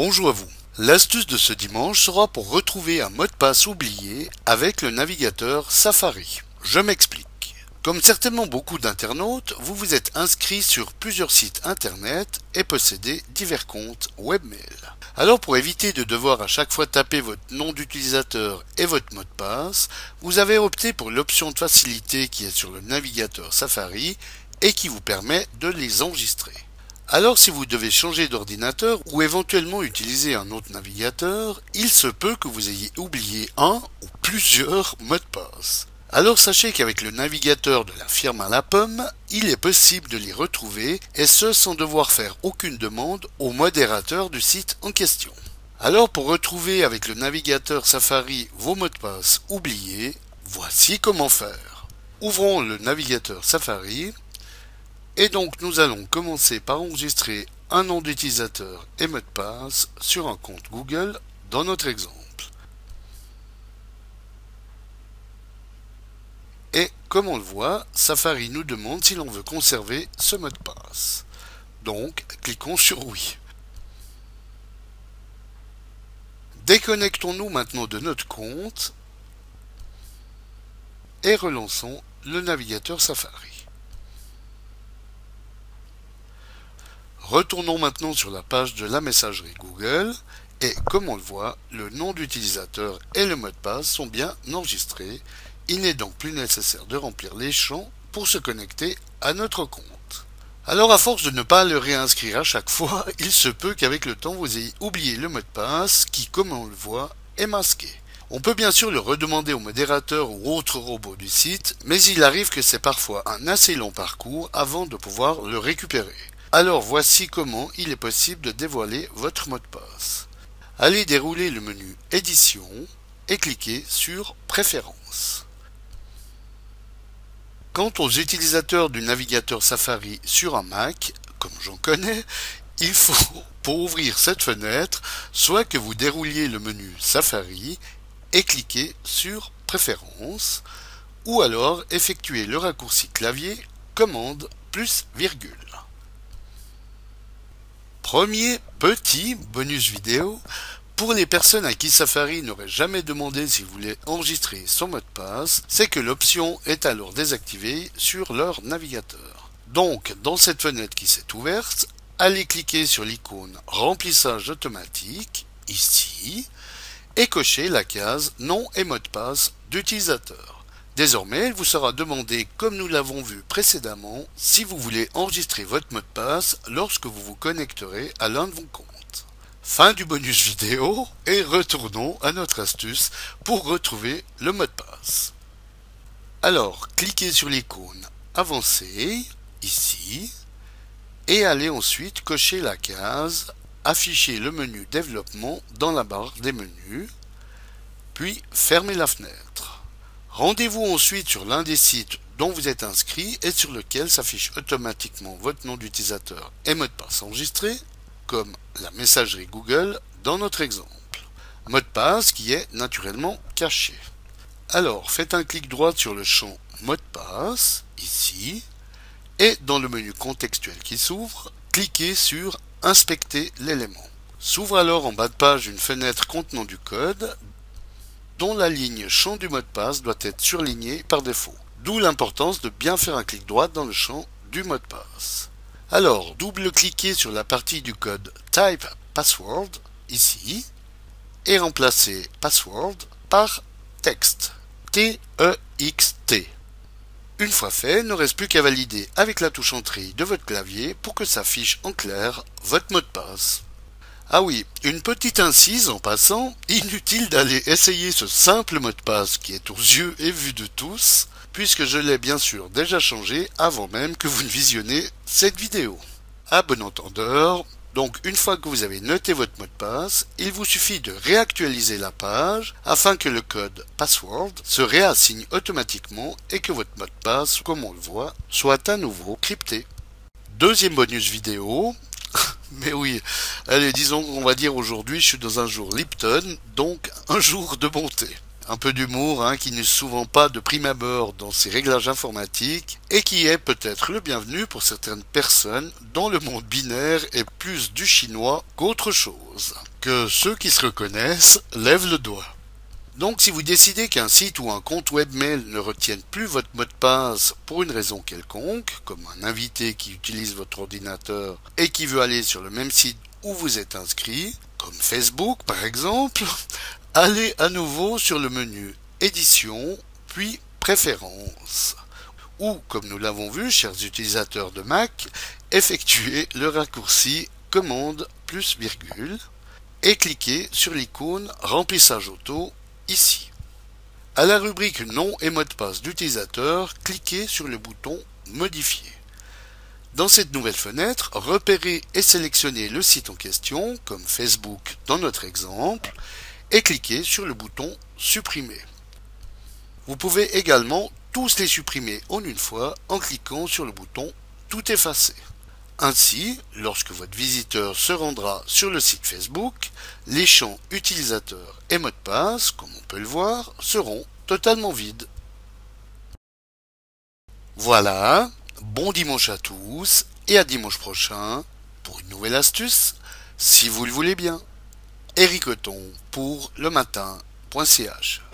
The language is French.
Bonjour à vous. L'astuce de ce dimanche sera pour retrouver un mot de passe oublié avec le navigateur Safari. Je m'explique. Comme certainement beaucoup d'internautes, vous vous êtes inscrit sur plusieurs sites internet et possédez divers comptes webmail. Alors pour éviter de devoir à chaque fois taper votre nom d'utilisateur et votre mot de passe, vous avez opté pour l'option de facilité qui est sur le navigateur Safari et qui vous permet de les enregistrer. Alors si vous devez changer d'ordinateur ou éventuellement utiliser un autre navigateur, il se peut que vous ayez oublié un ou plusieurs mots de passe. Alors sachez qu'avec le navigateur de la firme à la pomme, il est possible de les retrouver et ce sans devoir faire aucune demande au modérateur du site en question. Alors pour retrouver avec le navigateur Safari vos mots de passe oubliés, voici comment faire. Ouvrons le navigateur Safari et donc nous allons commencer par enregistrer un nom d'utilisateur et mot de passe sur un compte Google dans notre exemple. Et comme on le voit, Safari nous demande si l'on veut conserver ce mot de passe. Donc, cliquons sur oui. Déconnectons-nous maintenant de notre compte et relançons le navigateur Safari. Retournons maintenant sur la page de la messagerie Google et comme on le voit, le nom d'utilisateur et le mot de passe sont bien enregistrés il n'est donc plus nécessaire de remplir les champs pour se connecter à notre compte. Alors à force de ne pas le réinscrire à chaque fois, il se peut qu'avec le temps vous ayez oublié le mot de passe qui, comme on le voit, est masqué. On peut bien sûr le redemander au modérateur ou autre robot du site, mais il arrive que c'est parfois un assez long parcours avant de pouvoir le récupérer. Alors voici comment il est possible de dévoiler votre mot de passe. Allez dérouler le menu Édition et cliquez sur Préférences. Quant aux utilisateurs du navigateur Safari sur un Mac, comme j'en connais, il faut, pour ouvrir cette fenêtre, soit que vous dérouliez le menu Safari et cliquez sur Préférences, ou alors effectuez le raccourci clavier Commande plus virgule. Premier petit bonus vidéo, pour les personnes à qui Safari n'aurait jamais demandé s'ils voulaient enregistrer son mot de passe, c'est que l'option est alors désactivée sur leur navigateur. Donc, dans cette fenêtre qui s'est ouverte, allez cliquer sur l'icône Remplissage automatique, ici, et cocher la case Nom et mot de passe d'utilisateur. Désormais, il vous sera demandé, comme nous l'avons vu précédemment, si vous voulez enregistrer votre mot de passe lorsque vous vous connecterez à l'un de vos comptes. Fin du bonus vidéo et retournons à notre astuce pour retrouver le mot de passe. Alors, cliquez sur l'icône Avancer, ici, et allez ensuite cocher la case Afficher le menu Développement dans la barre des menus, puis fermez la fenêtre. Rendez-vous ensuite sur l'un des sites dont vous êtes inscrit et sur lequel s'affiche automatiquement votre nom d'utilisateur et mot de passe enregistré comme la messagerie Google dans notre exemple. Mot de passe qui est naturellement caché. Alors, faites un clic droit sur le champ mot de passe, ici, et dans le menu contextuel qui s'ouvre, cliquez sur Inspecter l'élément. S'ouvre alors en bas de page une fenêtre contenant du code dont la ligne champ du mot de passe doit être surlignée par défaut. D'où l'importance de bien faire un clic droit dans le champ du mot de passe. Alors, double-cliquez sur la partie du code Type Password, ici, et remplacez Password par Texte, T-E-X-T. Une fois fait, ne reste plus qu'à valider avec la touche Entrée de votre clavier pour que s'affiche en clair votre mot de passe. Ah oui, une petite incise en passant, inutile d'aller essayer ce simple mot de passe qui est aux yeux et vus de tous, puisque je l'ai bien sûr déjà changé avant même que vous ne visionnez cette vidéo. À bon entendeur, donc une fois que vous avez noté votre mot de passe, il vous suffit de réactualiser la page afin que le code password se réassigne automatiquement et que votre mot de passe, comme on le voit, soit à nouveau crypté. Deuxième bonus vidéo. Mais oui, allez, disons qu'on va dire aujourd'hui je suis dans un jour Lipton, donc un jour de bonté. un peu d'humour hein, qui n'est souvent pas de prime abord dans ces réglages informatiques et qui est peut-être le bienvenu pour certaines personnes dont le monde binaire est plus du chinois qu'autre chose. Que ceux qui se reconnaissent lèvent le doigt. Donc si vous décidez qu'un site ou un compte webmail ne retienne plus votre mot de passe pour une raison quelconque, comme un invité qui utilise votre ordinateur et qui veut aller sur le même site où vous êtes inscrit, comme Facebook par exemple, allez à nouveau sur le menu Édition, puis Préférences. Ou, comme nous l'avons vu, chers utilisateurs de Mac, effectuez le raccourci Commande plus virgule et cliquez sur l'icône Remplissage auto ici. À la rubrique Nom et mot de passe d'utilisateur, cliquez sur le bouton Modifier. Dans cette nouvelle fenêtre, repérez et sélectionnez le site en question, comme Facebook dans notre exemple, et cliquez sur le bouton Supprimer. Vous pouvez également tous les supprimer en une fois en cliquant sur le bouton Tout effacer. Ainsi, lorsque votre visiteur se rendra sur le site Facebook, les champs utilisateurs et mot de passe, comme on peut le voir, seront totalement vides. Voilà, bon dimanche à tous et à dimanche prochain pour une nouvelle astuce, si vous le voulez bien. Eric pour le matin.ch